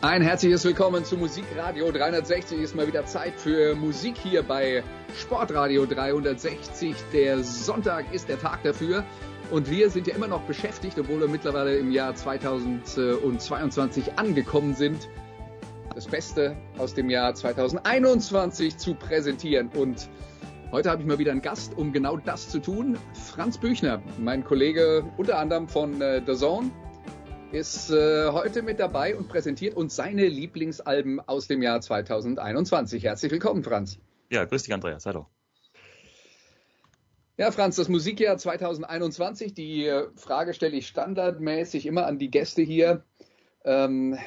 Ein herzliches Willkommen zu Musikradio 360. Ist mal wieder Zeit für Musik hier bei Sportradio 360. Der Sonntag ist der Tag dafür. Und wir sind ja immer noch beschäftigt, obwohl wir mittlerweile im Jahr 2022 angekommen sind, das Beste aus dem Jahr 2021 zu präsentieren. Und heute habe ich mal wieder einen Gast, um genau das zu tun. Franz Büchner, mein Kollege unter anderem von äh, The Zone ist äh, heute mit dabei und präsentiert uns seine Lieblingsalben aus dem Jahr 2021. Herzlich willkommen, Franz. Ja, grüß dich, Andreas. Hallo. Ja, Franz, das Musikjahr 2021, die äh, Frage stelle ich standardmäßig immer an die Gäste hier. Ähm,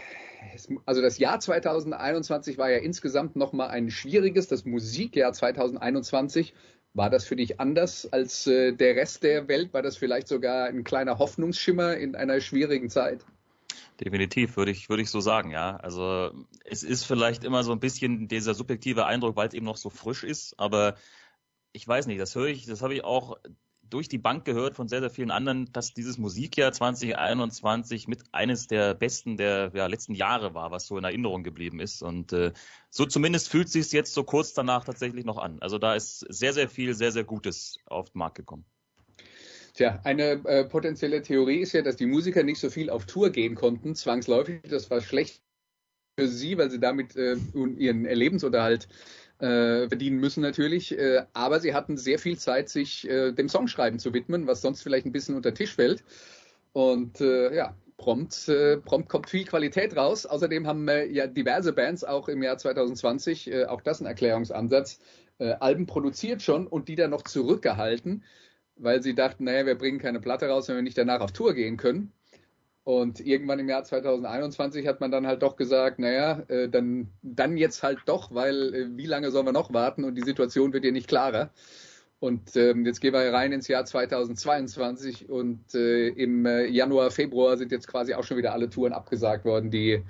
also das Jahr 2021 war ja insgesamt nochmal ein schwieriges, das Musikjahr 2021 war das für dich anders als äh, der Rest der Welt? War das vielleicht sogar ein kleiner Hoffnungsschimmer in einer schwierigen Zeit? Definitiv, würde ich, würde ich so sagen, ja. Also es ist vielleicht immer so ein bisschen dieser subjektive Eindruck, weil es eben noch so frisch ist, aber ich weiß nicht, das höre ich, das habe ich auch durch die Bank gehört von sehr, sehr vielen anderen, dass dieses Musikjahr 2021 mit eines der besten der ja, letzten Jahre war, was so in Erinnerung geblieben ist. Und äh, so zumindest fühlt sich jetzt so kurz danach tatsächlich noch an. Also da ist sehr, sehr viel, sehr, sehr Gutes auf den Markt gekommen. Tja, eine äh, potenzielle Theorie ist ja, dass die Musiker nicht so viel auf Tour gehen konnten, zwangsläufig. Das war schlecht für sie, weil sie damit äh, ihren Lebensunterhalt äh, verdienen müssen natürlich. Äh, aber sie hatten sehr viel Zeit, sich äh, dem Songschreiben zu widmen, was sonst vielleicht ein bisschen unter Tisch fällt. Und äh, ja, prompt, äh, prompt kommt viel Qualität raus. Außerdem haben äh, ja diverse Bands auch im Jahr 2020, äh, auch das ein Erklärungsansatz, äh, Alben produziert schon und die dann noch zurückgehalten, weil sie dachten, naja, wir bringen keine Platte raus, wenn wir nicht danach auf Tour gehen können. Und irgendwann im Jahr 2021 hat man dann halt doch gesagt, naja, äh, dann, dann jetzt halt doch, weil äh, wie lange sollen wir noch warten und die Situation wird ja nicht klarer. Und ähm, jetzt gehen wir rein ins Jahr 2022 und äh, im äh, Januar, Februar sind jetzt quasi auch schon wieder alle Touren abgesagt worden, die,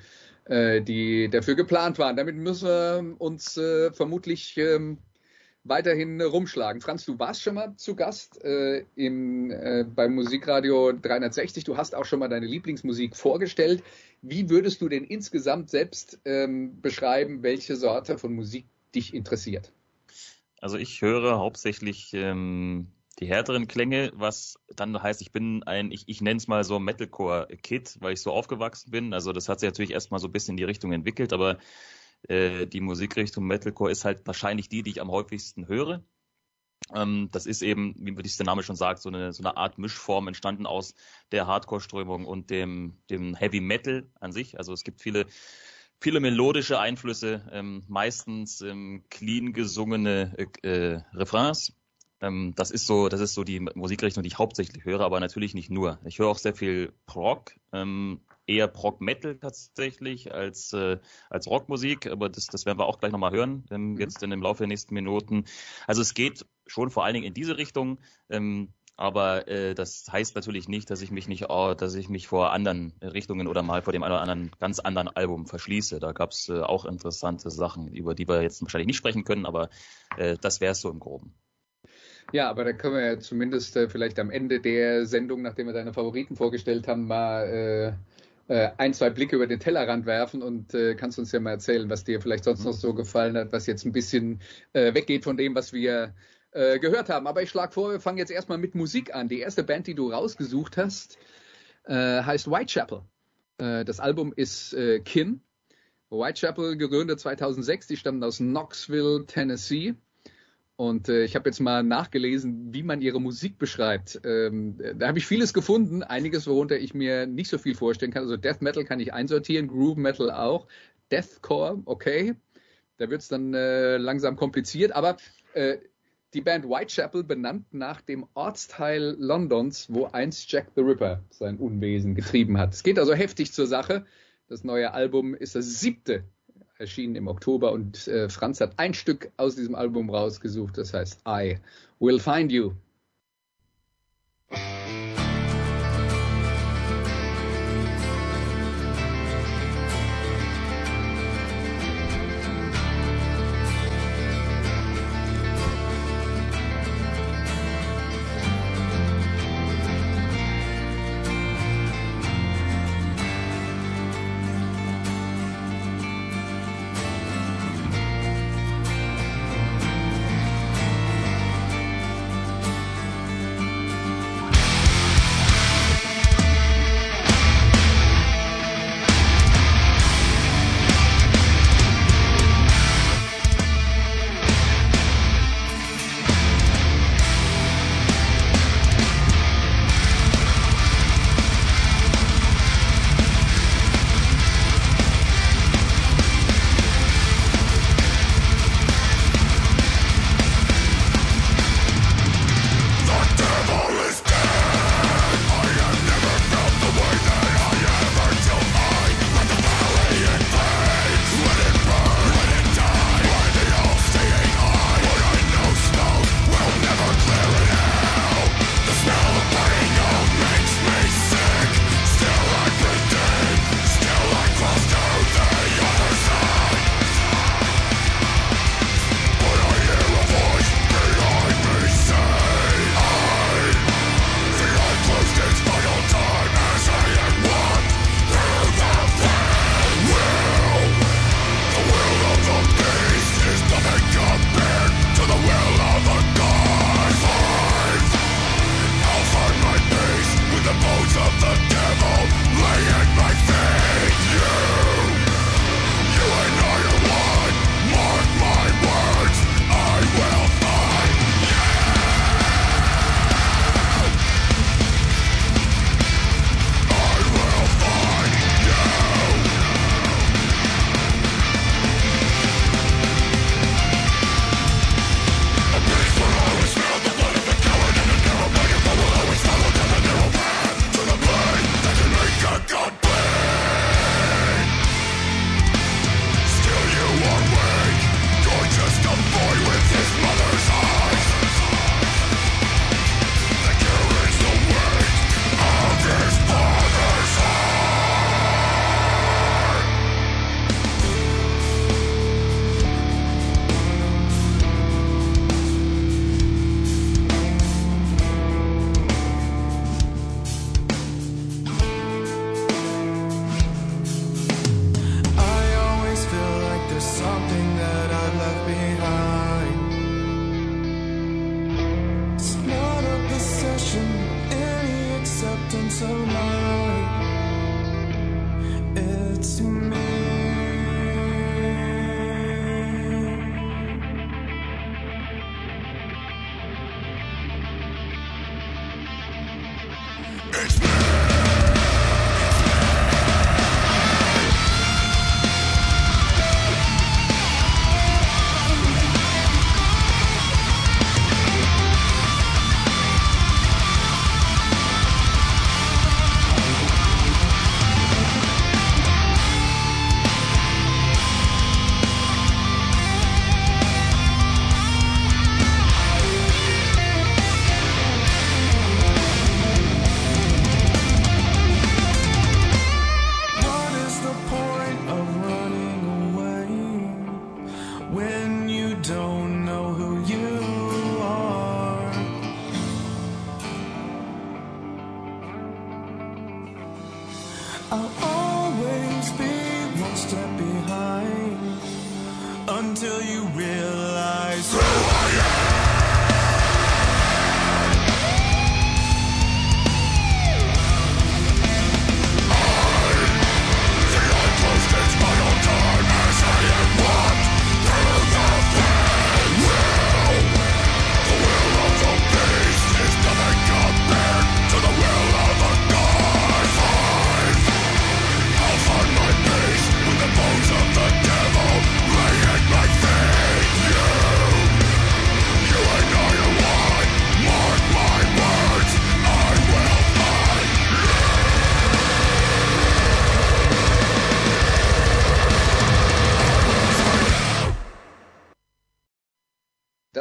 äh, die dafür geplant waren. Damit müssen wir uns äh, vermutlich ähm, weiterhin rumschlagen. Franz, du warst schon mal zu Gast äh, im, äh, beim Musikradio 360. Du hast auch schon mal deine Lieblingsmusik vorgestellt. Wie würdest du denn insgesamt selbst ähm, beschreiben, welche Sorte von Musik dich interessiert? Also ich höre hauptsächlich ähm, die härteren Klänge, was dann heißt, ich bin ein, ich, ich nenne es mal so Metalcore-Kid, weil ich so aufgewachsen bin. Also das hat sich natürlich erstmal so ein bisschen in die Richtung entwickelt, aber äh, die Musikrichtung Metalcore ist halt wahrscheinlich die, die ich am häufigsten höre. Ähm, das ist eben, wie der Name schon sagt, so eine, so eine Art Mischform entstanden aus der Hardcore-Strömung und dem, dem Heavy Metal an sich. Also es gibt viele, viele melodische Einflüsse, ähm, meistens ähm, clean gesungene äh, äh, Refrains. Ähm, das ist so, das ist so die Musikrichtung, die ich hauptsächlich höre, aber natürlich nicht nur. Ich höre auch sehr viel Prog, ähm, eher Prog-Metal tatsächlich als, äh, als Rockmusik, aber das, das werden wir auch gleich nochmal hören, ähm, mhm. jetzt in dem Laufe der nächsten Minuten. Also es geht schon vor allen Dingen in diese Richtung, ähm, aber äh, das heißt natürlich nicht, dass ich mich nicht, oh, dass ich mich vor anderen Richtungen oder mal vor dem einen oder anderen ganz anderen Album verschließe. Da gab es äh, auch interessante Sachen, über die wir jetzt wahrscheinlich nicht sprechen können, aber äh, das wäre es so im Groben. Ja, aber da können wir ja zumindest äh, vielleicht am Ende der Sendung, nachdem wir deine Favoriten vorgestellt haben, mal äh, ein, zwei Blicke über den Tellerrand werfen und äh, kannst uns ja mal erzählen, was dir vielleicht sonst noch so gefallen hat, was jetzt ein bisschen äh, weggeht von dem, was wir äh, gehört haben. Aber ich schlage vor, wir fangen jetzt erstmal mit Musik an. Die erste Band, die du rausgesucht hast, äh, heißt Whitechapel. Äh, das Album ist äh, Kin. Whitechapel gegründet 2006, die stammen aus Knoxville, Tennessee. Und äh, ich habe jetzt mal nachgelesen, wie man ihre Musik beschreibt. Ähm, da habe ich vieles gefunden, einiges, worunter ich mir nicht so viel vorstellen kann. Also Death Metal kann ich einsortieren, Groove Metal auch, Deathcore, okay. Da wird es dann äh, langsam kompliziert, aber äh, die Band Whitechapel benannt nach dem Ortsteil Londons, wo einst Jack the Ripper sein Unwesen getrieben hat. Es geht also heftig zur Sache. Das neue Album ist das siebte, erschienen im Oktober und äh, Franz hat ein Stück aus diesem Album rausgesucht, das heißt I Will Find You.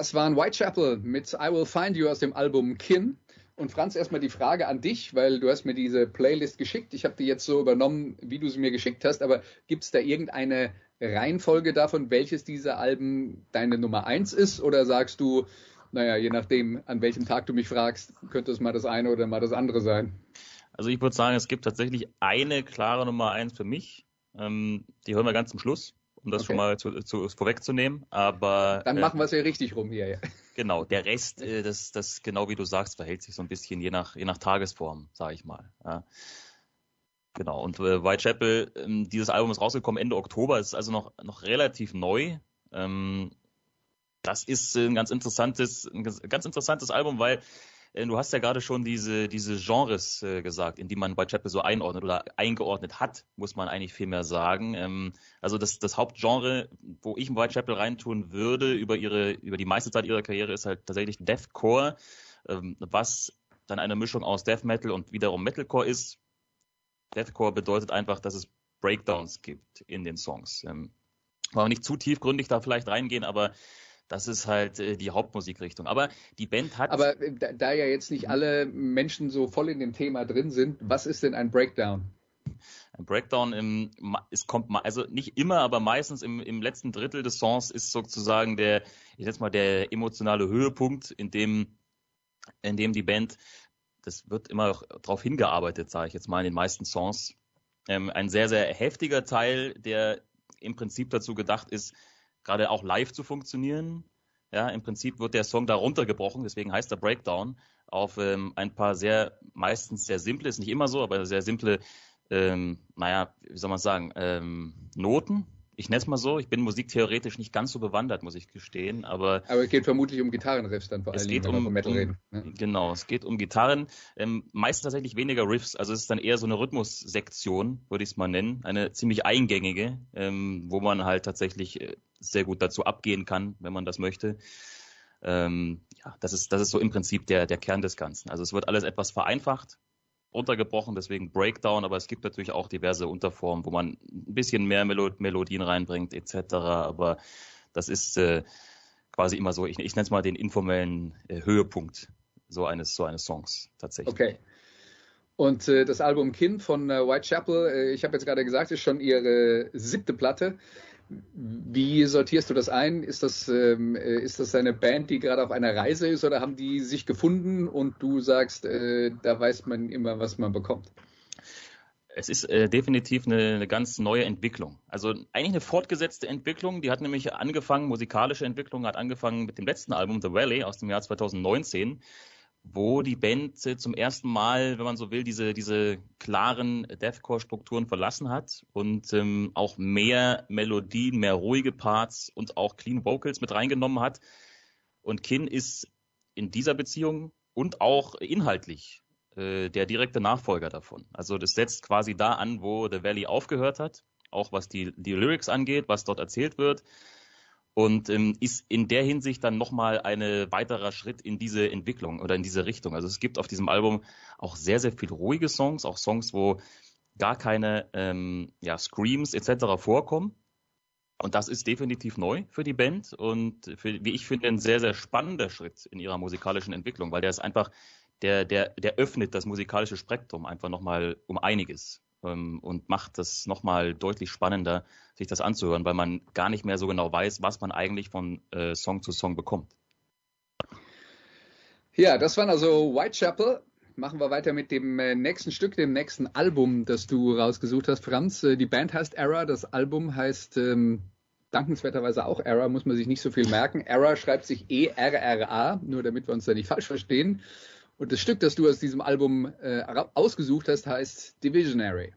Das waren Whitechapel mit I Will Find You aus dem Album Kin. Und Franz, erstmal die Frage an dich, weil du hast mir diese Playlist geschickt. Ich habe die jetzt so übernommen, wie du sie mir geschickt hast, aber gibt es da irgendeine Reihenfolge davon, welches dieser Alben deine Nummer eins ist? Oder sagst du, naja, je nachdem, an welchem Tag du mich fragst, könnte es mal das eine oder mal das andere sein? Also ich würde sagen, es gibt tatsächlich eine klare Nummer eins für mich. Ähm, die hören wir ganz zum Schluss, um das okay. schon mal zu, zu, vorwegzunehmen. Aber dann äh, machen wir es ja richtig rum hier. Ja. Genau, der Rest, äh, das, das genau wie du sagst, verhält sich so ein bisschen je nach je nach Tagesform, sage ich mal. Ja. Genau, und äh, Whitechapel, ähm, dieses Album ist rausgekommen Ende Oktober, ist also noch, noch relativ neu. Ähm, das ist ein ganz interessantes, ein ganz interessantes Album, weil äh, du hast ja gerade schon diese, diese Genres äh, gesagt, in die man Whitechapel so einordnet oder eingeordnet hat, muss man eigentlich viel mehr sagen. Ähm, also das, das Hauptgenre, wo ich in Whitechapel reintun würde, über ihre, über die meiste Zeit ihrer Karriere, ist halt tatsächlich Deathcore, ähm, was dann eine Mischung aus Death Metal und wiederum Metalcore ist. Deathcore bedeutet einfach, dass es Breakdowns gibt in den Songs. Ähm, wollen wir nicht zu tiefgründig da vielleicht reingehen, aber das ist halt äh, die Hauptmusikrichtung. Aber die Band hat. Aber äh, da, da, ja jetzt nicht alle Menschen so voll in dem Thema drin sind, was ist denn ein Breakdown? Ein Breakdown im, es kommt also nicht immer, aber meistens im, im letzten Drittel des Songs ist sozusagen der, ich sag mal, der emotionale Höhepunkt, in dem, in dem die Band, das wird immer darauf hingearbeitet, sage ich jetzt mal in den meisten Songs, ähm, ein sehr, sehr heftiger Teil, der im Prinzip dazu gedacht ist, gerade auch live zu funktionieren. Ja, im Prinzip wird der Song da runtergebrochen, deswegen heißt er Breakdown, auf ähm, ein paar sehr, meistens sehr simple, ist nicht immer so, aber sehr simple, ähm, naja, wie soll man sagen, ähm, Noten, ich nenne es mal so, ich bin musiktheoretisch nicht ganz so bewandert, muss ich gestehen, aber. Aber es geht vermutlich um Gitarrenriffs dann vor allem, wenn um, wir Metal um, reden. Ja. Genau, es geht um Gitarren, ähm, meistens tatsächlich weniger Riffs, also es ist dann eher so eine Rhythmussektion, würde ich es mal nennen, eine ziemlich eingängige, ähm, wo man halt tatsächlich äh, sehr gut dazu abgehen kann, wenn man das möchte. Ähm, ja, das ist, das ist so im Prinzip der, der Kern des Ganzen. Also es wird alles etwas vereinfacht, runtergebrochen, deswegen Breakdown, aber es gibt natürlich auch diverse Unterformen, wo man ein bisschen mehr Melo Melodien reinbringt etc. Aber das ist äh, quasi immer so, ich, ich nenne es mal den informellen äh, Höhepunkt so eines, so eines Songs tatsächlich. Okay. Und äh, das Album Kin von äh, Whitechapel, äh, ich habe jetzt gerade gesagt, ist schon ihre siebte Platte. Wie sortierst du das ein? Ist das, ähm, äh, ist das eine Band, die gerade auf einer Reise ist oder haben die sich gefunden und du sagst, äh, da weiß man immer, was man bekommt? Es ist äh, definitiv eine, eine, ganz neue Entwicklung. Also eigentlich eine fortgesetzte Entwicklung. Die hat nämlich angefangen, musikalische Entwicklung hat angefangen mit dem letzten Album The Valley aus dem Jahr 2019 wo die Band zum ersten Mal, wenn man so will, diese, diese klaren Deathcore-Strukturen verlassen hat und ähm, auch mehr Melodien, mehr ruhige Parts und auch Clean Vocals mit reingenommen hat. Und Kin ist in dieser Beziehung und auch inhaltlich äh, der direkte Nachfolger davon. Also das setzt quasi da an, wo The Valley aufgehört hat, auch was die, die Lyrics angeht, was dort erzählt wird und ähm, ist in der Hinsicht dann nochmal ein weiterer Schritt in diese Entwicklung oder in diese Richtung. Also es gibt auf diesem Album auch sehr, sehr viele ruhige Songs, auch Songs, wo gar keine ähm, ja, Screams etc. vorkommen. Und das ist definitiv neu für die Band und für, wie ich finde, ein sehr, sehr spannender Schritt in ihrer musikalischen Entwicklung, weil der ist einfach, der, der, der öffnet das musikalische Spektrum einfach nochmal um einiges und macht das nochmal deutlich spannender, sich das anzuhören, weil man gar nicht mehr so genau weiß, was man eigentlich von äh, Song zu Song bekommt. Ja, das waren also Whitechapel. Machen wir weiter mit dem äh, nächsten Stück, dem nächsten Album, das du rausgesucht hast, Franz. Äh, die Band heißt Error, das Album heißt ähm, dankenswerterweise auch Error, muss man sich nicht so viel merken. Error schreibt sich E-R-R-A, nur damit wir uns da nicht falsch verstehen. Und das Stück, das du aus diesem Album äh, ausgesucht hast, heißt Divisionary.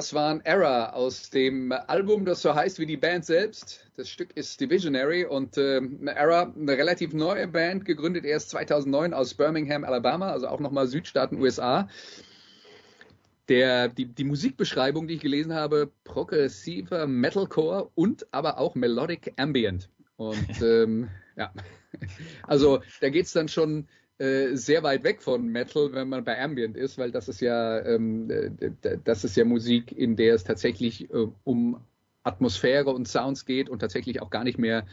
Das war ein Era aus dem Album, das so heißt wie die Band selbst. Das Stück ist Divisionary und äh, Era, eine relativ neue Band, gegründet erst 2009 aus Birmingham, Alabama, also auch nochmal Südstaaten USA. Der, die, die Musikbeschreibung, die ich gelesen habe, progressiver Metalcore und aber auch Melodic Ambient. Und ähm, ja, also da geht es dann schon äh, sehr weit weg von Metal, wenn man bei Ambient ist, weil das ist ja, ähm, das ist ja Musik, in der es tatsächlich äh, um Atmosphäre und Sounds geht und tatsächlich auch gar nicht mehr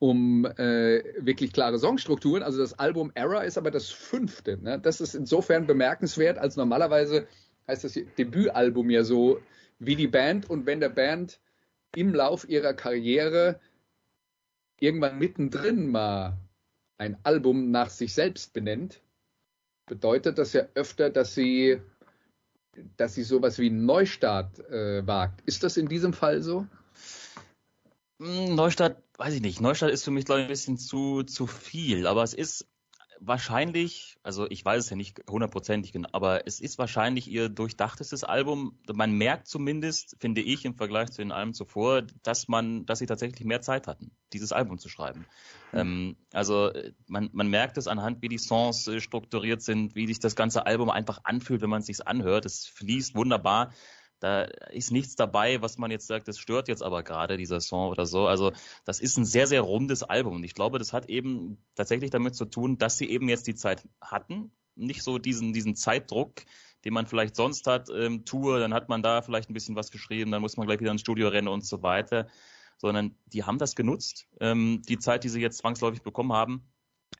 um äh, wirklich klare Songstrukturen. Also das Album Era ist aber das fünfte. Ne? Das ist insofern bemerkenswert, als normalerweise heißt das Debütalbum ja so wie die Band und wenn der Band im Lauf ihrer Karriere irgendwann mittendrin mal ein Album nach sich selbst benennt, bedeutet das ja öfter, dass sie, dass sie sowas wie Neustart äh, wagt. Ist das in diesem Fall so? Hm, Neustart, weiß ich nicht. Neustart ist für mich, glaube ich, ein bisschen zu, zu viel. Aber es ist wahrscheinlich, also ich weiß es ja nicht hundertprozentig genau, aber es ist wahrscheinlich ihr durchdachtestes Album. Man merkt zumindest, finde ich, im Vergleich zu den Alben zuvor, dass man, dass sie tatsächlich mehr Zeit hatten, dieses Album zu schreiben. Mhm. Ähm, also man, man merkt es anhand, wie die Songs äh, strukturiert sind, wie sich das ganze Album einfach anfühlt, wenn man es sich anhört. Es fließt wunderbar. Da ist nichts dabei, was man jetzt sagt, das stört jetzt aber gerade dieser Song oder so. Also das ist ein sehr, sehr rundes Album. Und ich glaube, das hat eben tatsächlich damit zu tun, dass sie eben jetzt die Zeit hatten. Nicht so diesen, diesen Zeitdruck, den man vielleicht sonst hat, ähm, Tour, dann hat man da vielleicht ein bisschen was geschrieben, dann muss man gleich wieder ins Studio rennen und so weiter. Sondern die haben das genutzt, ähm, die Zeit, die sie jetzt zwangsläufig bekommen haben.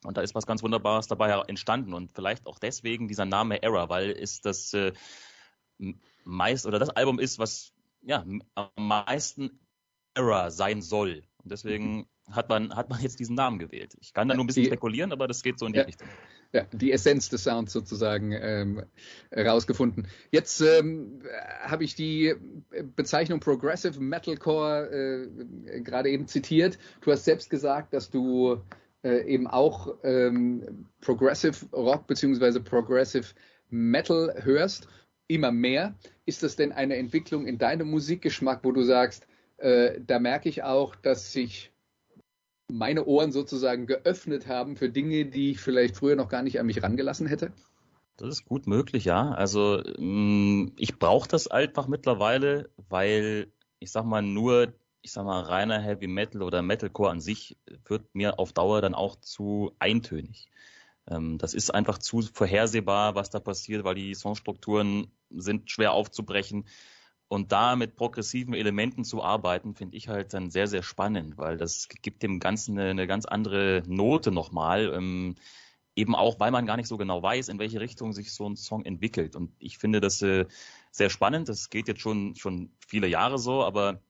Und da ist was ganz Wunderbares dabei entstanden. Und vielleicht auch deswegen dieser Name Error, weil ist das äh, meist oder das Album ist, was ja am meisten Era sein soll. Und deswegen hat man, hat man jetzt diesen Namen gewählt. Ich kann da nur ein bisschen die, spekulieren, aber das geht so in die ja, Richtung. Ja, die Essenz des Sounds sozusagen ähm, rausgefunden. Jetzt ähm, habe ich die Bezeichnung Progressive Metalcore äh, gerade eben zitiert. Du hast selbst gesagt, dass du äh, eben auch ähm, Progressive Rock beziehungsweise Progressive Metal hörst immer mehr. Ist das denn eine Entwicklung in deinem Musikgeschmack, wo du sagst, äh, da merke ich auch, dass sich meine Ohren sozusagen geöffnet haben für Dinge, die ich vielleicht früher noch gar nicht an mich rangelassen hätte? Das ist gut möglich, ja. Also mm, ich brauche das einfach mittlerweile, weil ich sag mal nur, ich sag mal reiner Heavy Metal oder Metalcore an sich wird mir auf Dauer dann auch zu eintönig. Ähm, das ist einfach zu vorhersehbar, was da passiert, weil die Songstrukturen sind schwer aufzubrechen. Und da mit progressiven Elementen zu arbeiten, finde ich halt dann sehr, sehr spannend, weil das gibt dem Ganzen eine, eine ganz andere Note nochmal. Ähm, eben auch, weil man gar nicht so genau weiß, in welche Richtung sich so ein Song entwickelt. Und ich finde das äh, sehr spannend. Das geht jetzt schon, schon viele Jahre so, aber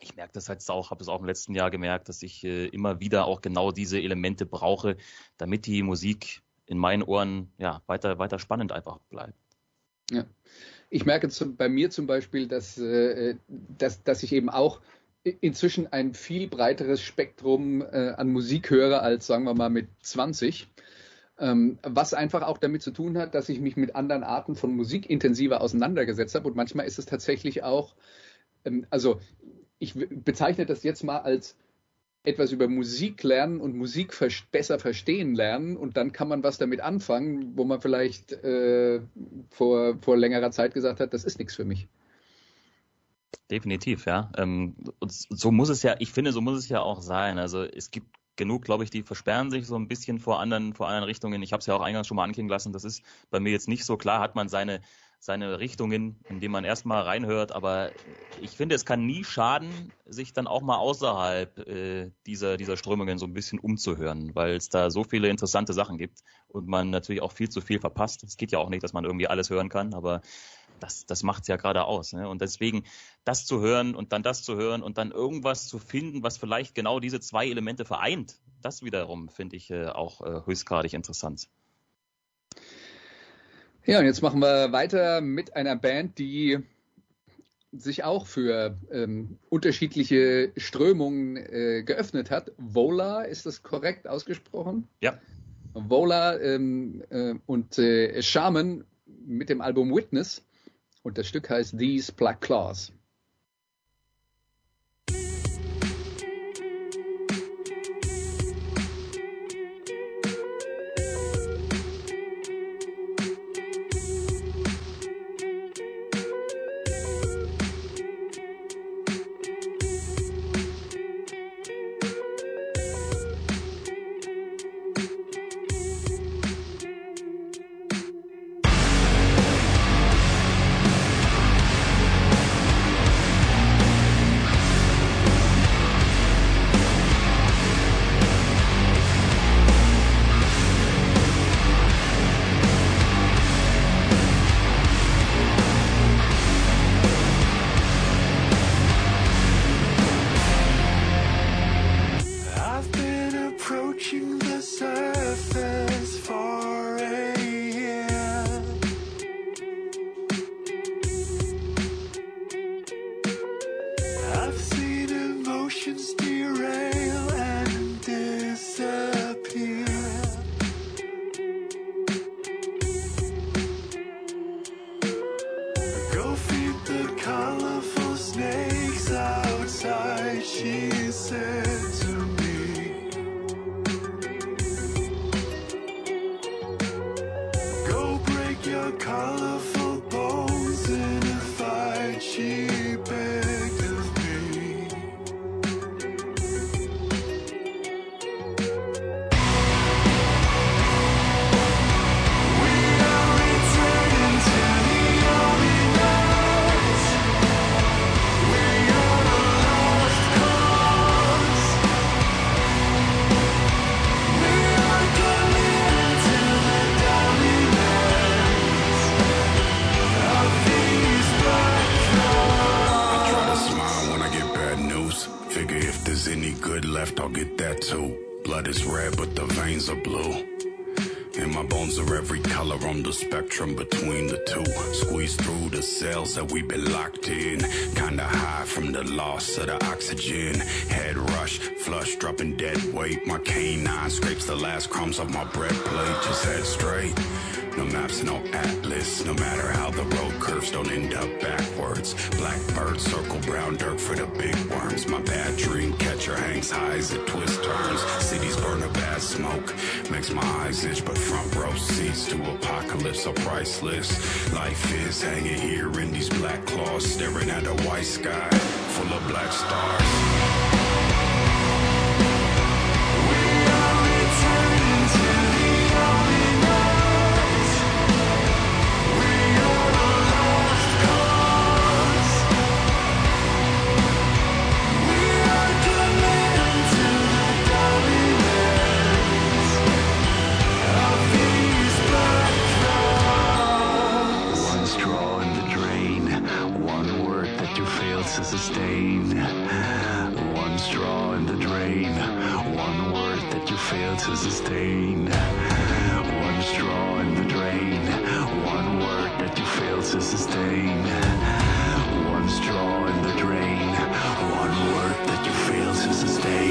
ich merke das halt auch, habe es auch im letzten Jahr gemerkt, dass ich äh, immer wieder auch genau diese Elemente brauche, damit die Musik in meinen Ohren ja weiter weiter spannend einfach bleibt. Ja. Ich merke zum, bei mir zum Beispiel, dass, äh, dass, dass ich eben auch inzwischen ein viel breiteres Spektrum äh, an Musik höre als, sagen wir mal, mit 20. Ähm, was einfach auch damit zu tun hat, dass ich mich mit anderen Arten von Musik intensiver auseinandergesetzt habe. Und manchmal ist es tatsächlich auch, ähm, also ich bezeichne das jetzt mal als etwas über Musik lernen und Musik besser verstehen lernen und dann kann man was damit anfangen, wo man vielleicht äh, vor, vor längerer Zeit gesagt hat, das ist nichts für mich. Definitiv, ja. Ähm, und so muss es ja, ich finde, so muss es ja auch sein. Also es gibt genug, glaube ich, die versperren sich so ein bisschen vor anderen, vor anderen Richtungen. Ich habe es ja auch eingangs schon mal anklingen lassen. Das ist bei mir jetzt nicht so klar. Hat man seine seine Richtungen, in denen man erstmal reinhört. Aber ich finde, es kann nie schaden, sich dann auch mal außerhalb äh, dieser, dieser Strömungen so ein bisschen umzuhören, weil es da so viele interessante Sachen gibt und man natürlich auch viel zu viel verpasst. Es geht ja auch nicht, dass man irgendwie alles hören kann, aber das, das macht es ja gerade aus. Ne? Und deswegen das zu hören und dann das zu hören und dann irgendwas zu finden, was vielleicht genau diese zwei Elemente vereint, das wiederum finde ich äh, auch äh, höchstgradig interessant. Ja, und jetzt machen wir weiter mit einer Band, die sich auch für ähm, unterschiedliche Strömungen äh, geöffnet hat. Vola, ist das korrekt ausgesprochen? Ja. Vola ähm, äh, und äh, Shaman mit dem Album Witness und das Stück heißt These Black Claws. Crumbs off my bread plate. Just head straight. No maps, no atlas. No matter how the road curves, don't end up backwards. Blackbird circle brown dirt for the big worms. My bad dream catcher hangs high as it twist turns. Cities burn a bad smoke. Makes my eyes itch, but front row seats to apocalypse are priceless. Life is hanging here in these black claws, staring at a white sky full of black stars. to sustain. One straw in the drain, one word that you fail to sustain. One straw in the drain, one word that you fail to sustain.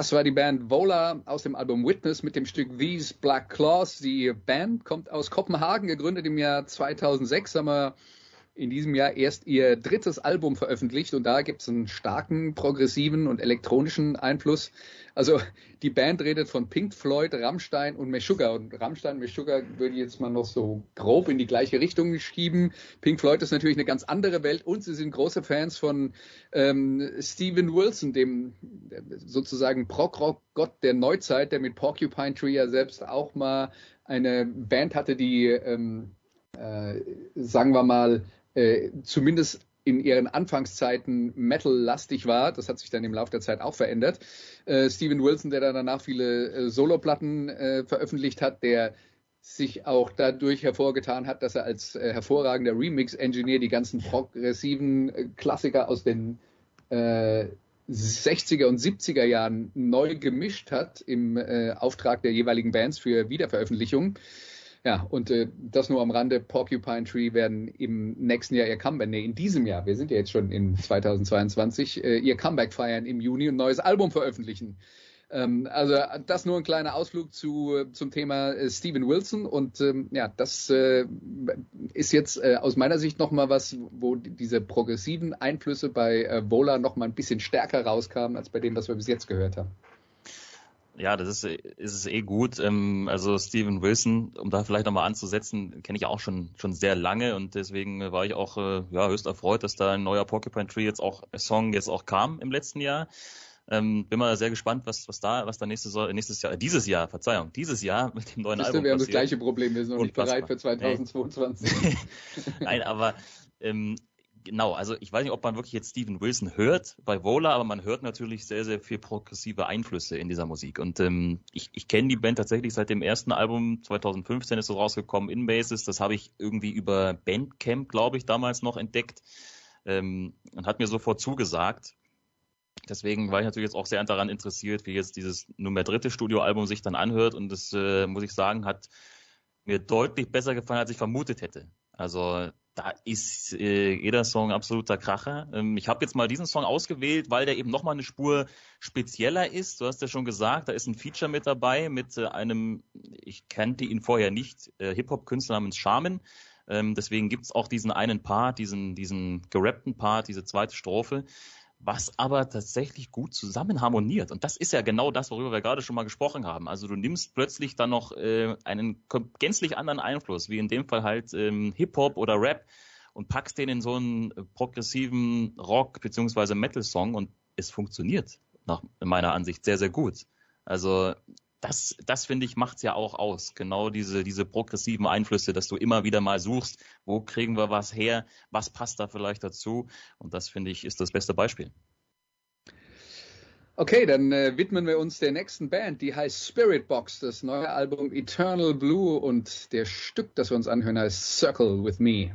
Das war die Band Vola aus dem Album Witness mit dem Stück These Black Claws. Die Band kommt aus Kopenhagen, gegründet im Jahr 2006, haben wir in diesem Jahr erst ihr drittes Album veröffentlicht und da gibt es einen starken progressiven und elektronischen Einfluss. Also die Band redet von Pink Floyd, Rammstein und Meshuggah und Rammstein und Meshuggah würde ich jetzt mal noch so grob in die gleiche Richtung schieben. Pink Floyd ist natürlich eine ganz andere Welt und sie sind große Fans von ähm, Steven Wilson, dem sozusagen Prog-Rock-Gott der Neuzeit, der mit Porcupine Tree ja selbst auch mal eine Band hatte, die ähm, äh, sagen wir mal äh, zumindest in ihren Anfangszeiten Metal-lastig war. Das hat sich dann im Laufe der Zeit auch verändert. Äh, Steven Wilson, der dann danach viele äh, Soloplatten äh, veröffentlicht hat, der sich auch dadurch hervorgetan hat, dass er als äh, hervorragender Remix-Engineer die ganzen progressiven äh, Klassiker aus den 60er und 70er Jahren neu gemischt hat im Auftrag der jeweiligen Bands für Wiederveröffentlichung. Ja, und äh, das nur am Rande. Porcupine Tree werden im nächsten Jahr ihr Comeback, nee, in diesem Jahr, wir sind ja jetzt schon in 2022, äh, ihr Comeback feiern im Juni und ein neues Album veröffentlichen. Ähm, also das nur ein kleiner Ausflug zu, zum Thema äh, Steven Wilson und ähm, ja, das äh, ist jetzt äh, aus meiner Sicht nochmal was, wo diese progressiven Einflüsse bei äh, Vola nochmal ein bisschen stärker rauskamen als bei dem, was wir bis jetzt gehört haben. Ja, das ist, ist es eh gut. Ähm, also Steven Wilson, um da vielleicht nochmal anzusetzen, kenne ich auch schon schon sehr lange und deswegen war ich auch äh, ja, höchst erfreut, dass da ein neuer Porcupine Tree jetzt auch Song jetzt auch kam im letzten Jahr. Ähm, bin mal sehr gespannt, was, was da, was da nächstes, nächstes Jahr, dieses Jahr, Verzeihung, dieses Jahr mit dem neuen Siehste, Album. Wir haben passiert. das gleiche Problem, wir sind noch nicht bereit für 2022. Nein, aber ähm, Genau, also ich weiß nicht, ob man wirklich jetzt Steven Wilson hört bei Vola, aber man hört natürlich sehr, sehr viel progressive Einflüsse in dieser Musik. Und ähm, ich, ich kenne die Band tatsächlich seit dem ersten Album, 2015 ist so rausgekommen, In Basis. Das habe ich irgendwie über Bandcamp, glaube ich, damals noch entdeckt ähm, und hat mir sofort zugesagt. Deswegen war ich natürlich jetzt auch sehr daran interessiert, wie jetzt dieses Nummer dritte Studioalbum sich dann anhört. Und das, äh, muss ich sagen, hat mir deutlich besser gefallen, als ich vermutet hätte. Also da ist äh, jeder Song absoluter Kracher. Ähm, ich habe jetzt mal diesen Song ausgewählt, weil der eben nochmal eine Spur spezieller ist. Du hast ja schon gesagt, da ist ein Feature mit dabei mit äh, einem, ich kannte ihn vorher nicht, äh, Hip-Hop-Künstler namens Charmin. Ähm, deswegen gibt's auch diesen einen Part, diesen, diesen gerappten Part, diese zweite Strophe was aber tatsächlich gut zusammen harmoniert. Und das ist ja genau das, worüber wir gerade schon mal gesprochen haben. Also du nimmst plötzlich dann noch äh, einen gänzlich anderen Einfluss, wie in dem Fall halt ähm, Hip-Hop oder Rap und packst den in so einen progressiven Rock- bzw. Metal-Song und es funktioniert nach meiner Ansicht sehr, sehr gut. Also das, das finde ich, macht's ja auch aus. Genau diese, diese progressiven Einflüsse, dass du immer wieder mal suchst, wo kriegen wir was her, was passt da vielleicht dazu. Und das finde ich, ist das beste Beispiel. Okay, dann äh, widmen wir uns der nächsten Band, die heißt Spirit Box, das neue Album Eternal Blue und der Stück, das wir uns anhören, heißt Circle with Me.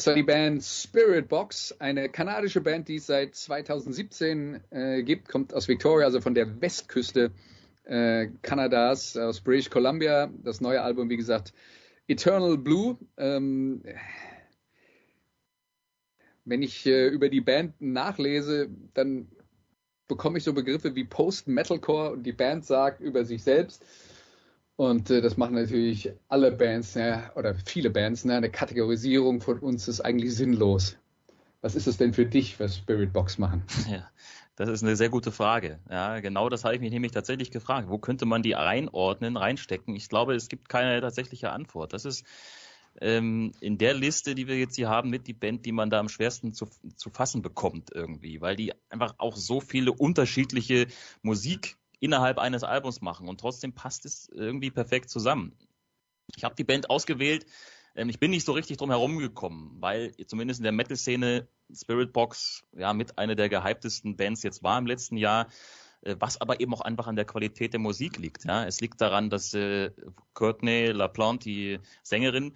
Das war die Band Spirit Box, eine kanadische Band, die es seit 2017 äh, gibt, kommt aus Victoria, also von der Westküste äh, Kanadas, aus British Columbia. Das neue Album, wie gesagt, Eternal Blue. Ähm, wenn ich äh, über die Band nachlese, dann bekomme ich so Begriffe wie Post-Metalcore und die Band sagt über sich selbst, und äh, das machen natürlich alle Bands ne, oder viele Bands. Ne, eine Kategorisierung von uns ist eigentlich sinnlos. Was ist es denn für dich, was Spirit Box machen? Ja, das ist eine sehr gute Frage. Ja, genau das habe ich mich nämlich tatsächlich gefragt. Wo könnte man die einordnen, reinstecken? Ich glaube, es gibt keine tatsächliche Antwort. Das ist ähm, in der Liste, die wir jetzt hier haben, mit die Band, die man da am schwersten zu, zu fassen bekommt irgendwie, weil die einfach auch so viele unterschiedliche Musik innerhalb eines Albums machen und trotzdem passt es irgendwie perfekt zusammen. Ich habe die Band ausgewählt. Ähm, ich bin nicht so richtig drum herum gekommen, weil zumindest in der Metal-Szene Spirit Box ja mit einer der gehyptesten Bands jetzt war im letzten Jahr äh, was aber eben auch einfach an der Qualität der Musik liegt. Ja. Es liegt daran, dass äh, Courtney LaPlante, die Sängerin,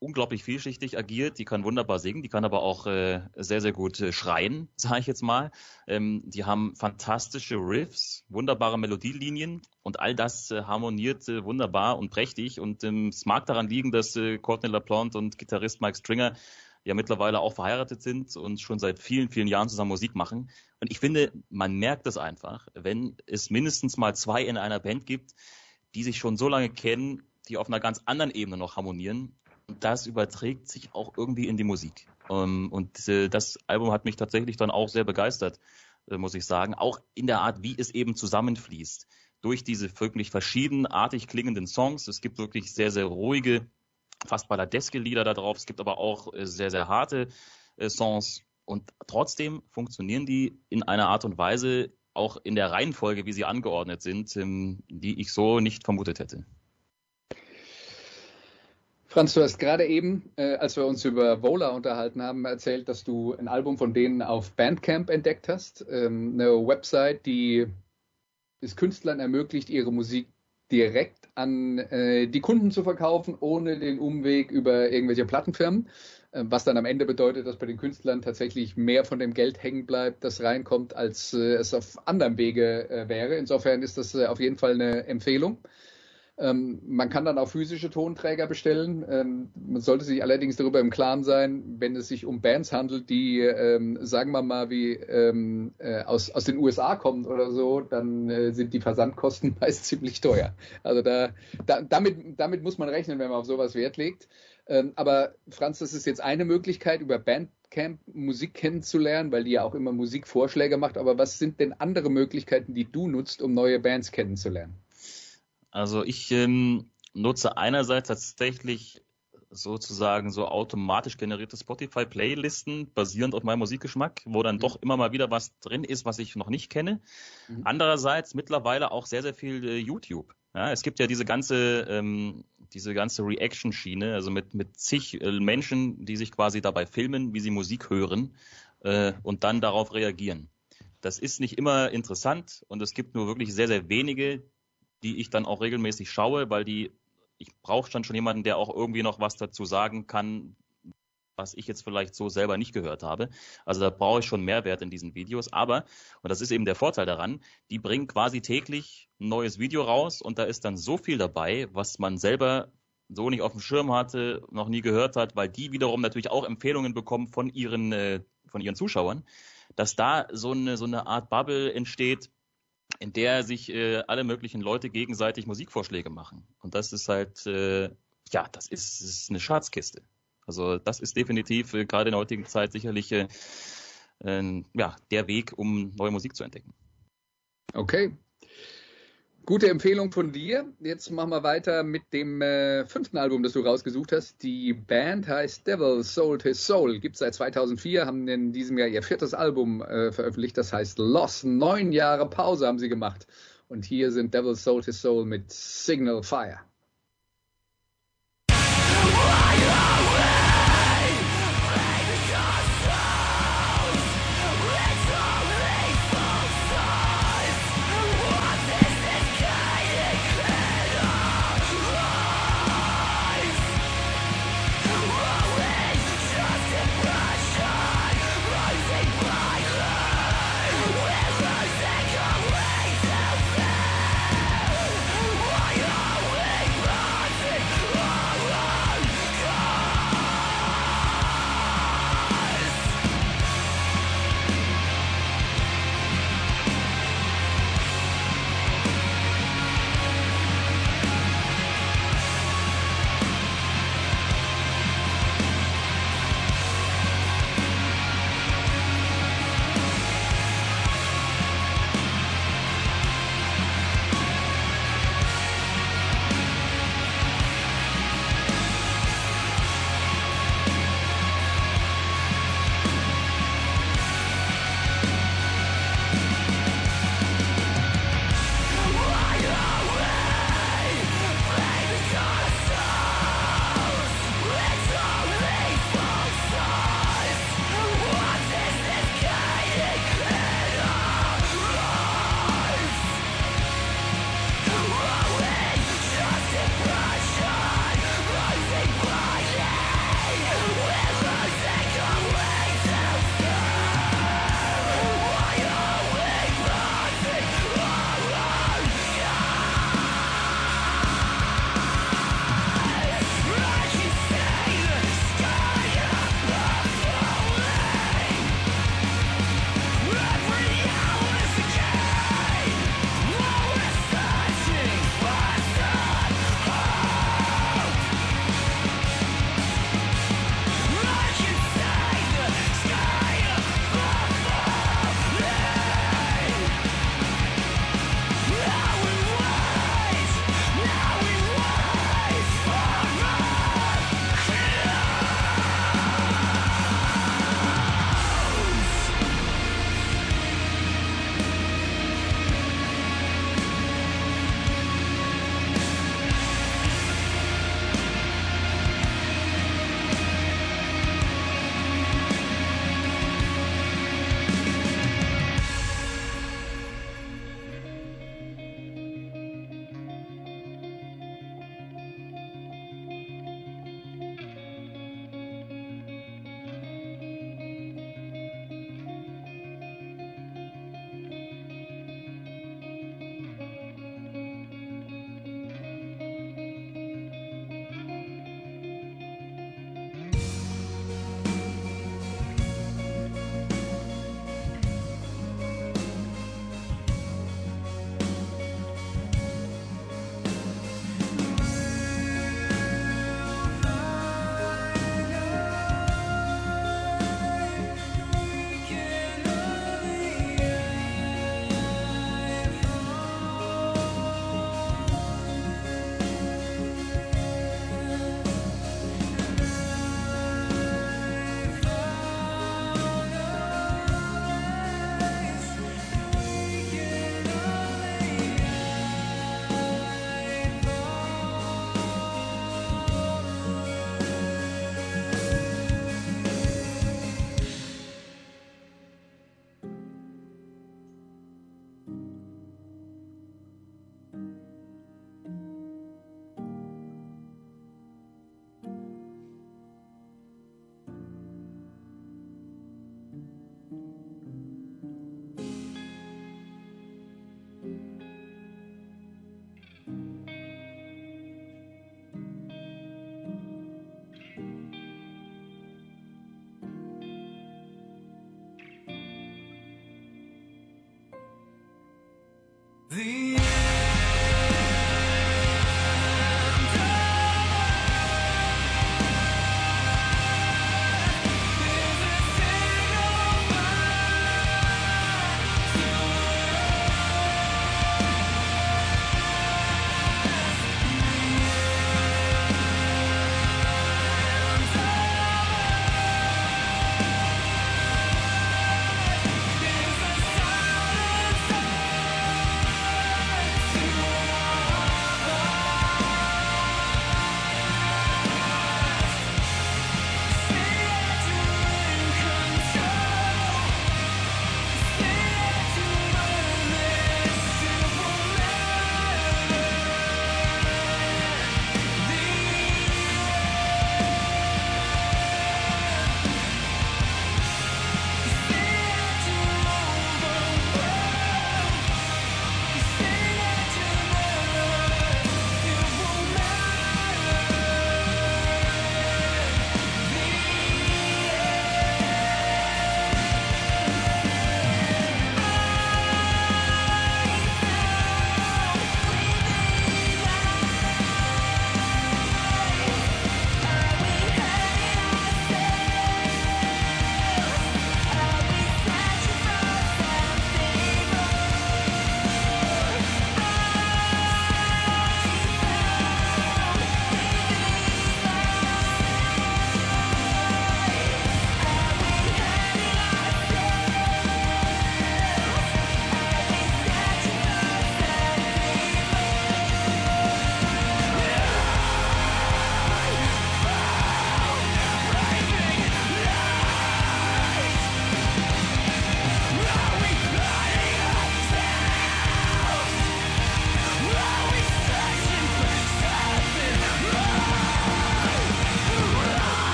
unglaublich vielschichtig agiert, die kann wunderbar singen, die kann aber auch äh, sehr, sehr gut äh, schreien, sage ich jetzt mal. Ähm, die haben fantastische Riffs, wunderbare Melodielinien und all das äh, harmoniert äh, wunderbar und prächtig. Und ähm, es mag daran liegen, dass äh, Courtney LaPlante und Gitarrist Mike Stringer ja mittlerweile auch verheiratet sind und schon seit vielen, vielen Jahren zusammen Musik machen. Und ich finde, man merkt es einfach, wenn es mindestens mal zwei in einer Band gibt, die sich schon so lange kennen, die auf einer ganz anderen Ebene noch harmonieren das überträgt sich auch irgendwie in die Musik. Ähm, und äh, das Album hat mich tatsächlich dann auch sehr begeistert, äh, muss ich sagen. Auch in der Art, wie es eben zusammenfließt. Durch diese wirklich verschiedenartig klingenden Songs. Es gibt wirklich sehr, sehr ruhige, fast balladeske Lieder da drauf. Es gibt aber auch äh, sehr, sehr harte Songs. Und trotzdem funktionieren die in einer Art und Weise, auch in der Reihenfolge, wie sie angeordnet sind, ähm, die ich so nicht vermutet hätte. Franz, du hast gerade eben, äh, als wir uns über Vola unterhalten haben, erzählt, dass du ein Album von denen auf Bandcamp entdeckt hast. Ähm, eine Website, die es Künstlern ermöglicht, ihre Musik direkt an äh, die Kunden zu verkaufen, ohne den Umweg über irgendwelche Plattenfirmen. Äh, was dann am Ende bedeutet, dass bei den Künstlern tatsächlich mehr von dem Geld hängen bleibt, das reinkommt, als äh, es auf anderem Wege äh, wäre. Insofern ist das äh, auf jeden Fall eine Empfehlung. Ähm, man kann dann auch physische Tonträger bestellen. Ähm, man sollte sich allerdings darüber im Klaren sein, wenn es sich um Bands handelt, die, ähm, sagen wir mal, wie ähm, äh, aus, aus den USA kommen oder so, dann äh, sind die Versandkosten meist ziemlich teuer. Also da, da, damit, damit muss man rechnen, wenn man auf sowas Wert legt. Ähm, aber Franz, das ist jetzt eine Möglichkeit, über Bandcamp Musik kennenzulernen, weil die ja auch immer Musikvorschläge macht. Aber was sind denn andere Möglichkeiten, die du nutzt, um neue Bands kennenzulernen? Also ich ähm, nutze einerseits tatsächlich sozusagen so automatisch generierte Spotify-Playlisten basierend auf meinem Musikgeschmack, wo dann mhm. doch immer mal wieder was drin ist, was ich noch nicht kenne. Mhm. Andererseits mittlerweile auch sehr, sehr viel äh, YouTube. Ja, es gibt ja diese ganze, ähm, diese ganze Reaction-Schiene, also mit, mit zig äh, Menschen, die sich quasi dabei filmen, wie sie Musik hören äh, und dann darauf reagieren. Das ist nicht immer interessant und es gibt nur wirklich sehr, sehr wenige, die ich dann auch regelmäßig schaue, weil die, ich brauche dann schon jemanden, der auch irgendwie noch was dazu sagen kann, was ich jetzt vielleicht so selber nicht gehört habe. Also da brauche ich schon Mehrwert in diesen Videos. Aber, und das ist eben der Vorteil daran, die bringen quasi täglich ein neues Video raus und da ist dann so viel dabei, was man selber so nicht auf dem Schirm hatte, noch nie gehört hat, weil die wiederum natürlich auch Empfehlungen bekommen von ihren, äh, von ihren Zuschauern, dass da so eine, so eine Art Bubble entsteht, in der sich äh, alle möglichen Leute gegenseitig Musikvorschläge machen. Und das ist halt, äh, ja, das ist, ist eine Schatzkiste. Also das ist definitiv äh, gerade in der heutigen Zeit sicherlich äh, äh, ja, der Weg, um neue Musik zu entdecken. Okay, Gute Empfehlung von dir. Jetzt machen wir weiter mit dem äh, fünften Album, das du rausgesucht hast. Die Band heißt Devil Sold His Soul. Gibt seit 2004, haben in diesem Jahr ihr viertes Album äh, veröffentlicht. Das heißt Lost. Neun Jahre Pause haben sie gemacht. Und hier sind Devil Sold His Soul mit Signal Fire.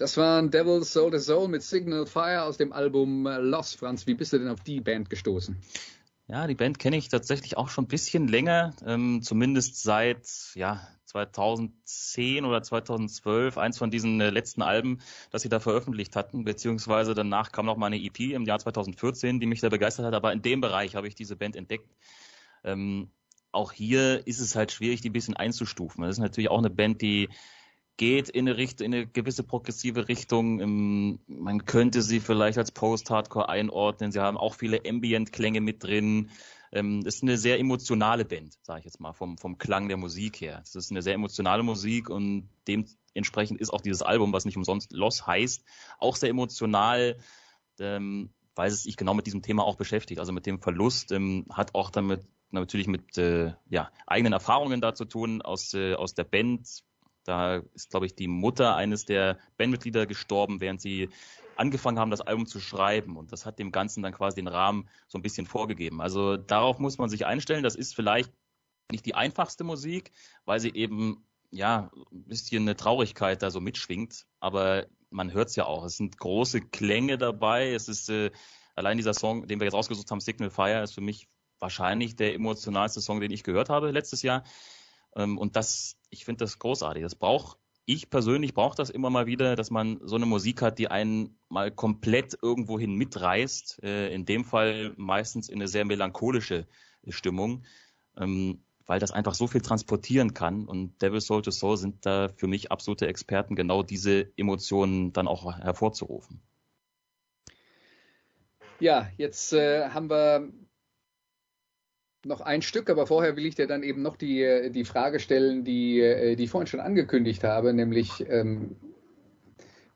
Das waren Devil Soul to Soul mit Signal Fire aus dem Album Lost. Franz, wie bist du denn auf die Band gestoßen? Ja, die Band kenne ich tatsächlich auch schon ein bisschen länger, ähm, zumindest seit ja, 2010 oder 2012, eins von diesen äh, letzten Alben, das sie da veröffentlicht hatten, beziehungsweise danach kam noch mal eine EP im Jahr 2014, die mich da begeistert hat, aber in dem Bereich habe ich diese Band entdeckt. Ähm, auch hier ist es halt schwierig, die ein bisschen einzustufen. Das ist natürlich auch eine Band, die geht in eine, Richtung, in eine gewisse progressive Richtung. Man könnte sie vielleicht als Post-Hardcore einordnen. Sie haben auch viele Ambient-Klänge mit drin. Ähm, das ist eine sehr emotionale Band, sage ich jetzt mal, vom, vom Klang der Musik her. Das ist eine sehr emotionale Musik und dementsprechend ist auch dieses Album, was nicht umsonst Loss heißt, auch sehr emotional, ähm, weil es sich genau mit diesem Thema auch beschäftigt. Also mit dem Verlust ähm, hat auch damit natürlich mit äh, ja, eigenen Erfahrungen da zu tun aus, äh, aus der Band, da ist, glaube ich, die Mutter eines der Bandmitglieder gestorben, während sie angefangen haben, das Album zu schreiben. Und das hat dem Ganzen dann quasi den Rahmen so ein bisschen vorgegeben. Also darauf muss man sich einstellen. Das ist vielleicht nicht die einfachste Musik, weil sie eben ja ein bisschen eine Traurigkeit da so mitschwingt. Aber man hört es ja auch. Es sind große Klänge dabei. Es ist äh, allein dieser Song, den wir jetzt ausgesucht haben, Signal Fire, ist für mich wahrscheinlich der emotionalste Song, den ich gehört habe letztes Jahr. Ähm, und das, ich finde das großartig. Das braucht, ich persönlich brauche das immer mal wieder, dass man so eine Musik hat, die einen mal komplett irgendwohin mitreißt. Äh, in dem Fall meistens in eine sehr melancholische Stimmung, ähm, weil das einfach so viel transportieren kann. Und Devil Soul to Soul sind da für mich absolute Experten, genau diese Emotionen dann auch hervorzurufen. Ja, jetzt äh, haben wir noch ein Stück, aber vorher will ich dir dann eben noch die, die Frage stellen, die, äh, die ich vorhin schon angekündigt habe, nämlich ähm,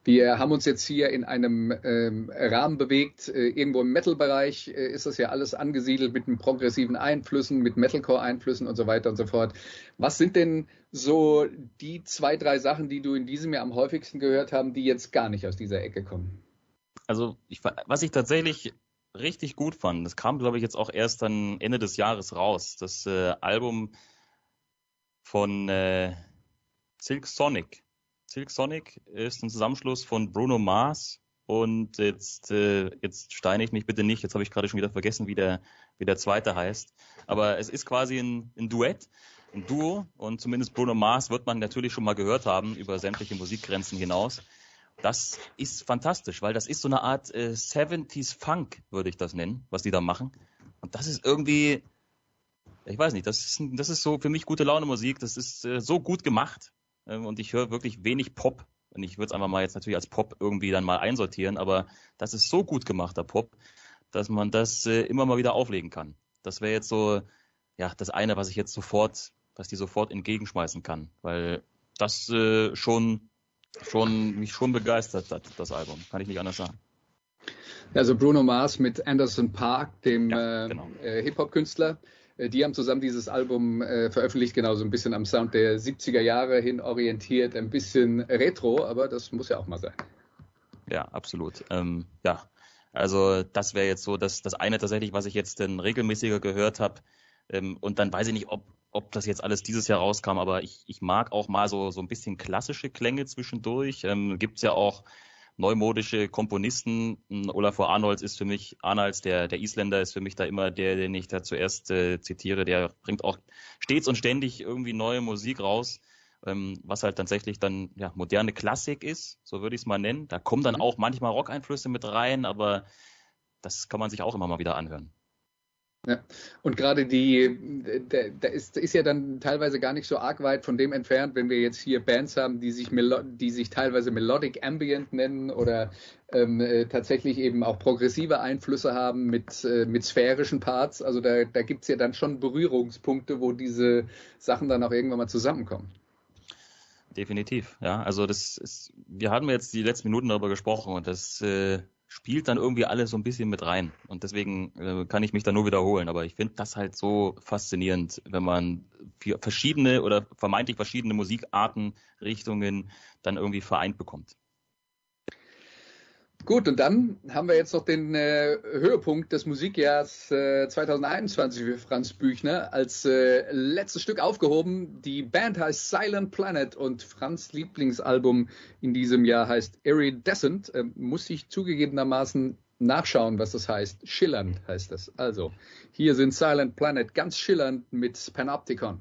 wir haben uns jetzt hier in einem ähm, Rahmen bewegt. Äh, irgendwo im Metal-Bereich äh, ist das ja alles angesiedelt mit progressiven Einflüssen, mit Metalcore-Einflüssen und so weiter und so fort. Was sind denn so die zwei, drei Sachen, die du in diesem Jahr am häufigsten gehört haben, die jetzt gar nicht aus dieser Ecke kommen? Also ich, was ich tatsächlich richtig gut fand. Das kam, glaube ich, jetzt auch erst dann Ende des Jahres raus. Das äh, Album von äh, Silk Sonic. Silk Sonic ist ein Zusammenschluss von Bruno Mars, Und jetzt, äh, jetzt steine ich mich bitte nicht. Jetzt habe ich gerade schon wieder vergessen, wie der, wie der zweite heißt. Aber es ist quasi ein, ein Duett, ein Duo. Und zumindest Bruno Mars wird man natürlich schon mal gehört haben über sämtliche Musikgrenzen hinaus. Das ist fantastisch, weil das ist so eine Art äh, 70s Funk, würde ich das nennen, was die da machen. Und das ist irgendwie, ich weiß nicht, das ist, das ist so für mich gute Laune Musik. Das ist äh, so gut gemacht. Ähm, und ich höre wirklich wenig Pop und ich würde es einfach mal jetzt natürlich als Pop irgendwie dann mal einsortieren, aber das ist so gut gemachter Pop, dass man das äh, immer mal wieder auflegen kann. Das wäre jetzt so, ja, das eine, was ich jetzt sofort, was die sofort entgegenschmeißen kann, weil das äh, schon, schon, mich schon begeistert hat, das Album. Kann ich nicht anders sagen. Also Bruno Mars mit Anderson Park, dem ja, genau. äh, Hip-Hop-Künstler, äh, die haben zusammen dieses Album äh, veröffentlicht, genau so ein bisschen am Sound der 70er Jahre hin orientiert, ein bisschen retro, aber das muss ja auch mal sein. Ja, absolut. Ähm, ja, also das wäre jetzt so das, das eine tatsächlich, was ich jetzt dann regelmäßiger gehört habe. Ähm, und dann weiß ich nicht, ob, ob das jetzt alles dieses Jahr rauskam, aber ich, ich mag auch mal so, so ein bisschen klassische Klänge zwischendurch. Ähm, Gibt ja auch neumodische Komponisten. Olafur Arnolds ist für mich, Arnolds, der, der Isländer, ist für mich da immer der, den ich da zuerst äh, zitiere. Der bringt auch stets und ständig irgendwie neue Musik raus, ähm, was halt tatsächlich dann ja moderne Klassik ist, so würde ich es mal nennen. Da kommen dann mhm. auch manchmal Rock-Einflüsse mit rein, aber das kann man sich auch immer mal wieder anhören. Ja. Und gerade die, da, da, ist, ist ja dann teilweise gar nicht so arg weit von dem entfernt, wenn wir jetzt hier Bands haben, die sich, die sich teilweise Melodic Ambient nennen oder ähm, äh, tatsächlich eben auch progressive Einflüsse haben mit, äh, mit sphärischen Parts. Also da, da gibt es ja dann schon Berührungspunkte, wo diese Sachen dann auch irgendwann mal zusammenkommen. Definitiv, ja. Also das ist, wir hatten jetzt die letzten Minuten darüber gesprochen und das äh, spielt dann irgendwie alles so ein bisschen mit rein. Und deswegen äh, kann ich mich da nur wiederholen. Aber ich finde das halt so faszinierend, wenn man verschiedene oder vermeintlich verschiedene Musikarten, Richtungen dann irgendwie vereint bekommt. Gut, und dann haben wir jetzt noch den äh, Höhepunkt des Musikjahrs äh, 2021 für Franz Büchner als äh, letztes Stück aufgehoben. Die Band heißt Silent Planet und Franz Lieblingsalbum in diesem Jahr heißt Iridescent. Ähm, muss ich zugegebenermaßen nachschauen, was das heißt. Schillernd heißt das. Also, hier sind Silent Planet ganz schillernd mit Panopticon.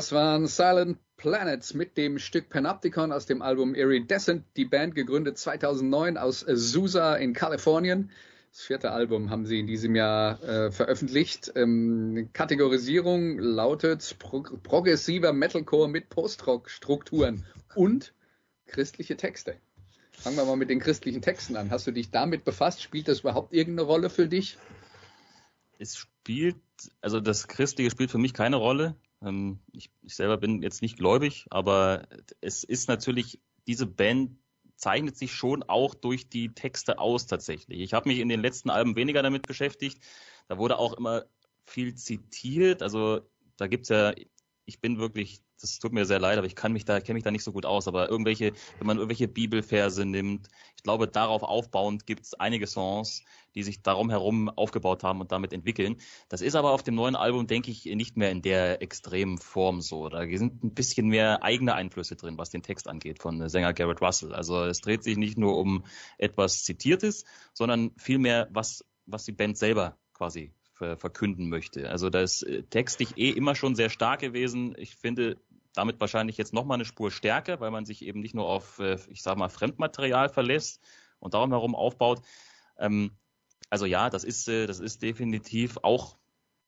Das waren Silent Planets mit dem Stück Panopticon aus dem Album Iridescent. Die Band gegründet 2009 aus Azusa in Kalifornien. Das vierte Album haben sie in diesem Jahr äh, veröffentlicht. Ähm, Kategorisierung lautet Pro progressiver Metalcore mit Post-Rock-Strukturen und christliche Texte. Fangen wir mal mit den christlichen Texten an. Hast du dich damit befasst? Spielt das überhaupt irgendeine Rolle für dich? Es spielt, also das Christliche spielt für mich keine Rolle. Ähm, ich, ich selber bin jetzt nicht gläubig, aber es ist natürlich, diese Band zeichnet sich schon auch durch die Texte aus tatsächlich. Ich habe mich in den letzten Alben weniger damit beschäftigt. Da wurde auch immer viel zitiert. Also da gibt's ja, ich bin wirklich das tut mir sehr leid, aber ich kann mich da, kenne mich da nicht so gut aus. Aber irgendwelche, wenn man irgendwelche Bibelverse nimmt, ich glaube, darauf aufbauend gibt es einige Songs, die sich darum herum aufgebaut haben und damit entwickeln. Das ist aber auf dem neuen Album, denke ich, nicht mehr in der extremen Form so. Da sind ein bisschen mehr eigene Einflüsse drin, was den Text angeht, von Sänger Garrett Russell. Also es dreht sich nicht nur um etwas Zitiertes, sondern vielmehr, was, was die Band selber quasi verkünden möchte. Also da ist äh, textlich eh immer schon sehr stark gewesen. Ich finde, damit wahrscheinlich jetzt nochmal eine Spur stärker, weil man sich eben nicht nur auf, äh, ich sag mal, Fremdmaterial verlässt und darum herum aufbaut. Ähm, also ja, das ist, äh, das ist definitiv auch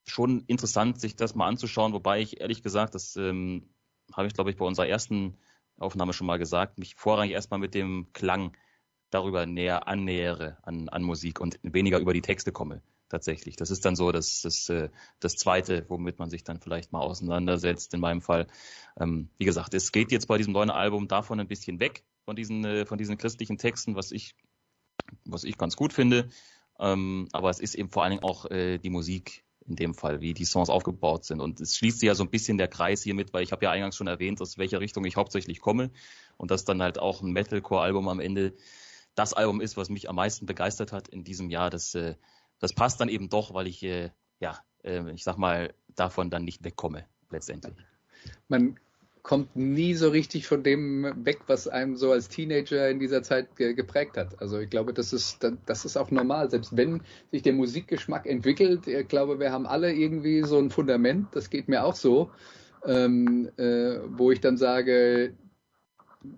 schon interessant, sich das mal anzuschauen, wobei ich ehrlich gesagt, das ähm, habe ich, glaube ich, bei unserer ersten Aufnahme schon mal gesagt, mich vorrangig erstmal mit dem Klang darüber näher annähere an, an Musik und weniger über die Texte komme tatsächlich. Das ist dann so das, das, äh, das Zweite, womit man sich dann vielleicht mal auseinandersetzt, in meinem Fall. Ähm, wie gesagt, es geht jetzt bei diesem neuen Album davon ein bisschen weg, von diesen, äh, von diesen christlichen Texten, was ich, was ich ganz gut finde. Ähm, aber es ist eben vor allen Dingen auch äh, die Musik in dem Fall, wie die Songs aufgebaut sind. Und es schließt sich ja so ein bisschen der Kreis hiermit, weil ich habe ja eingangs schon erwähnt, aus welcher Richtung ich hauptsächlich komme und dass dann halt auch ein Metalcore-Album am Ende das Album ist, was mich am meisten begeistert hat in diesem Jahr. Das äh, das passt dann eben doch, weil ich, äh, ja, äh, ich sag mal, davon dann nicht wegkomme, letztendlich. Man kommt nie so richtig von dem weg, was einem so als Teenager in dieser Zeit ge geprägt hat. Also ich glaube, das ist, das ist auch normal. Selbst wenn sich der Musikgeschmack entwickelt, ich glaube, wir haben alle irgendwie so ein Fundament, das geht mir auch so, ähm, äh, wo ich dann sage,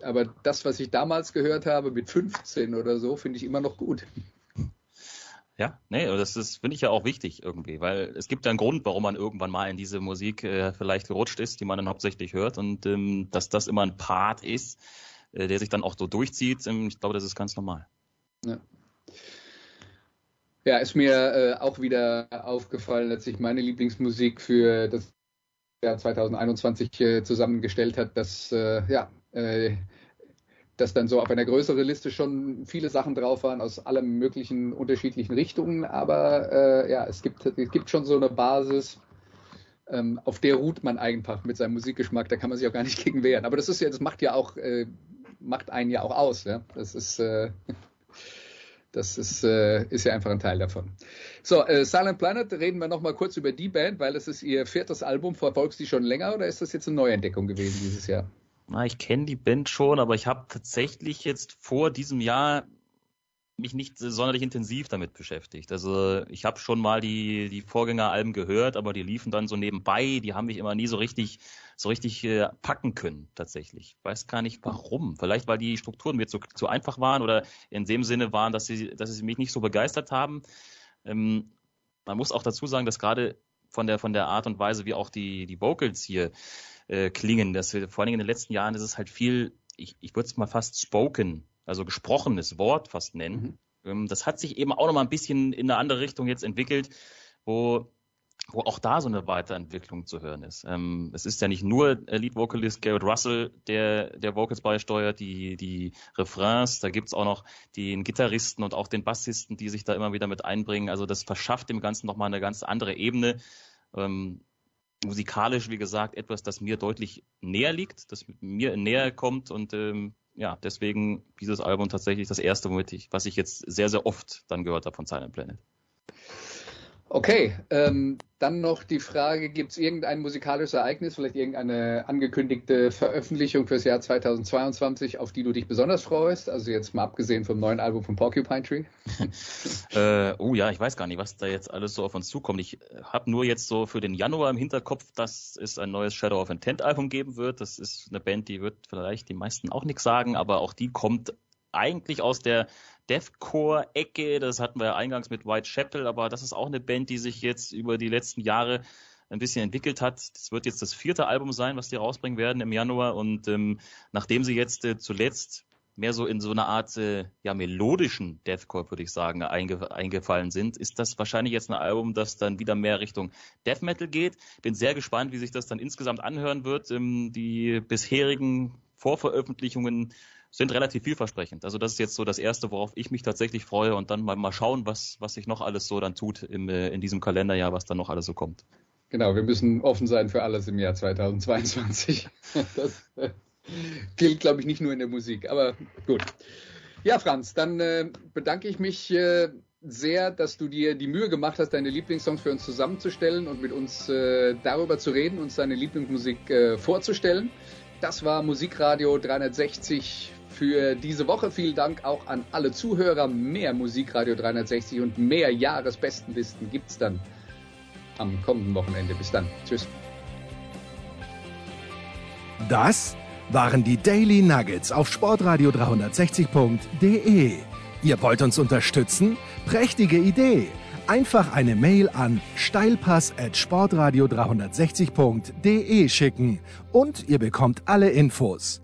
aber das, was ich damals gehört habe mit 15 oder so, finde ich immer noch gut. Ja, nee, das ist, finde ich ja auch wichtig irgendwie, weil es gibt ja einen Grund, warum man irgendwann mal in diese Musik äh, vielleicht gerutscht ist, die man dann hauptsächlich hört und ähm, dass das immer ein Part ist, äh, der sich dann auch so durchzieht, ähm, ich glaube, das ist ganz normal. Ja. Ja, ist mir äh, auch wieder aufgefallen, dass sich meine Lieblingsmusik für das Jahr 2021 äh, zusammengestellt hat, dass äh, ja, äh, dass dann so auf einer größeren Liste schon viele Sachen drauf waren aus allen möglichen unterschiedlichen Richtungen. Aber äh, ja, es gibt, es gibt schon so eine Basis, ähm, auf der ruht man einfach mit seinem Musikgeschmack. Da kann man sich auch gar nicht gegen wehren. Aber das ist ja, das macht ja auch, äh, macht einen ja auch aus. Ja? Das ist, äh, das ist, äh, ist ja einfach ein Teil davon. So, äh, Silent Planet, reden wir nochmal kurz über die Band, weil das ist ihr viertes Album. Verfolgst du die schon länger oder ist das jetzt eine Neuentdeckung gewesen dieses Jahr? Na, ich kenne die Band schon, aber ich habe tatsächlich jetzt vor diesem Jahr mich nicht sonderlich intensiv damit beschäftigt. Also ich habe schon mal die, die Vorgängeralben gehört, aber die liefen dann so nebenbei, die haben mich immer nie so richtig, so richtig äh, packen können, tatsächlich. Weiß gar nicht warum. Vielleicht, weil die Strukturen mir zu, zu einfach waren oder in dem Sinne waren, dass sie, dass sie mich nicht so begeistert haben. Ähm, man muss auch dazu sagen, dass gerade von der, von der Art und Weise, wie auch die, die Vocals hier äh, klingen. Das, vor allen Dingen in den letzten Jahren ist es halt viel, ich, ich würde es mal fast spoken, also gesprochenes Wort fast nennen. Mhm. Ähm, das hat sich eben auch noch mal ein bisschen in eine andere Richtung jetzt entwickelt, wo wo auch da so eine Weiterentwicklung zu hören ist. Ähm, es ist ja nicht nur Lead Vocalist Garrett Russell, der der Vocals beisteuert, die die Refrains, da gibt's auch noch den Gitarristen und auch den Bassisten, die sich da immer wieder mit einbringen. Also das verschafft dem Ganzen nochmal eine ganz andere Ebene. Ähm, musikalisch, wie gesagt, etwas, das mir deutlich näher liegt, das mir näher kommt und ähm, ja, deswegen dieses Album tatsächlich das erste, womit ich, was ich jetzt sehr, sehr oft dann gehört habe von Silent Planet. Okay, ähm, dann noch die Frage, gibt es irgendein musikalisches Ereignis, vielleicht irgendeine angekündigte Veröffentlichung fürs Jahr 2022, auf die du dich besonders freust? Also jetzt mal abgesehen vom neuen Album von Porcupine Tree. äh, oh ja, ich weiß gar nicht, was da jetzt alles so auf uns zukommt. Ich habe nur jetzt so für den Januar im Hinterkopf, dass es ein neues Shadow of Intent Album geben wird. Das ist eine Band, die wird vielleicht die meisten auch nichts sagen, aber auch die kommt eigentlich aus der Deathcore-Ecke. Das hatten wir ja eingangs mit Whitechapel, aber das ist auch eine Band, die sich jetzt über die letzten Jahre ein bisschen entwickelt hat. Das wird jetzt das vierte Album sein, was die rausbringen werden im Januar. Und ähm, nachdem sie jetzt äh, zuletzt mehr so in so eine Art äh, ja melodischen Deathcore, würde ich sagen, einge eingefallen sind, ist das wahrscheinlich jetzt ein Album, das dann wieder mehr Richtung Death Metal geht. Bin sehr gespannt, wie sich das dann insgesamt anhören wird. Ähm, die bisherigen Vorveröffentlichungen sind relativ vielversprechend. Also das ist jetzt so das Erste, worauf ich mich tatsächlich freue und dann mal, mal schauen, was, was sich noch alles so dann tut im, äh, in diesem Kalenderjahr, was dann noch alles so kommt. Genau, wir müssen offen sein für alles im Jahr 2022. Das äh, gilt, glaube ich, nicht nur in der Musik, aber gut. Ja, Franz, dann äh, bedanke ich mich äh, sehr, dass du dir die Mühe gemacht hast, deine Lieblingssongs für uns zusammenzustellen und mit uns darüber zu reden, uns deine Lieblingsmusik vorzustellen. Das war Musikradio 360 für diese Woche. Vielen Dank auch an alle Zuhörer. Mehr Musikradio 360 und mehr Jahresbestenlisten gibt es dann am kommenden Wochenende. Bis dann. Tschüss. Das waren die Daily Nuggets auf sportradio 360.de. Ihr wollt uns unterstützen? Prächtige Idee! Einfach eine Mail an steilpass@sportradio360.de schicken und ihr bekommt alle Infos.